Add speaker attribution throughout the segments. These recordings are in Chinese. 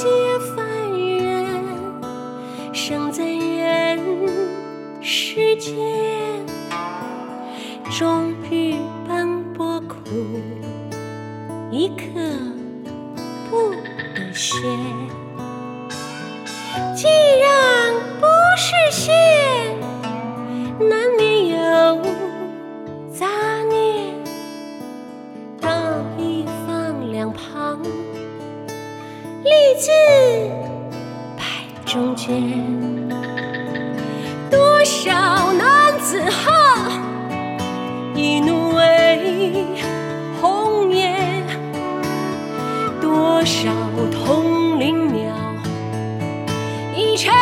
Speaker 1: 皆凡人生在人世间终日奔波苦一刻不得闲立字摆中间。多少男子汉，一怒为红颜；多少同林鸟，一尘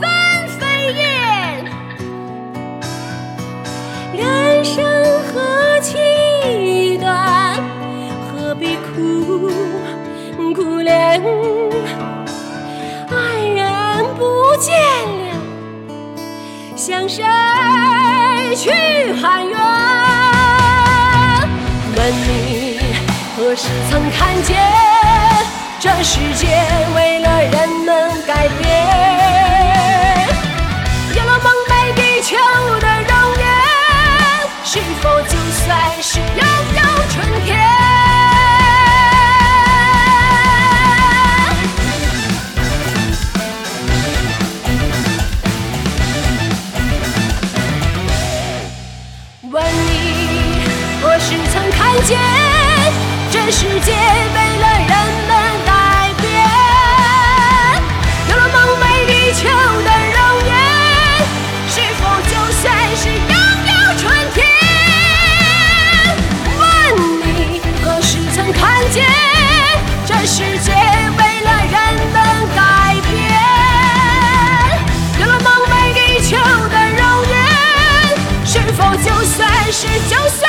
Speaker 1: 纷飞燕。人生何其短，何必苦苦恋？爱人不见了。向谁去喊冤？问你何时曾看见这世界为了人们改变？见这世界为了人们改变？有了梦寐以求的容颜，是否就算是拥有春天？问你何时曾看见这世界为了人们改变？有了梦寐以求的容颜。是否就算是就算？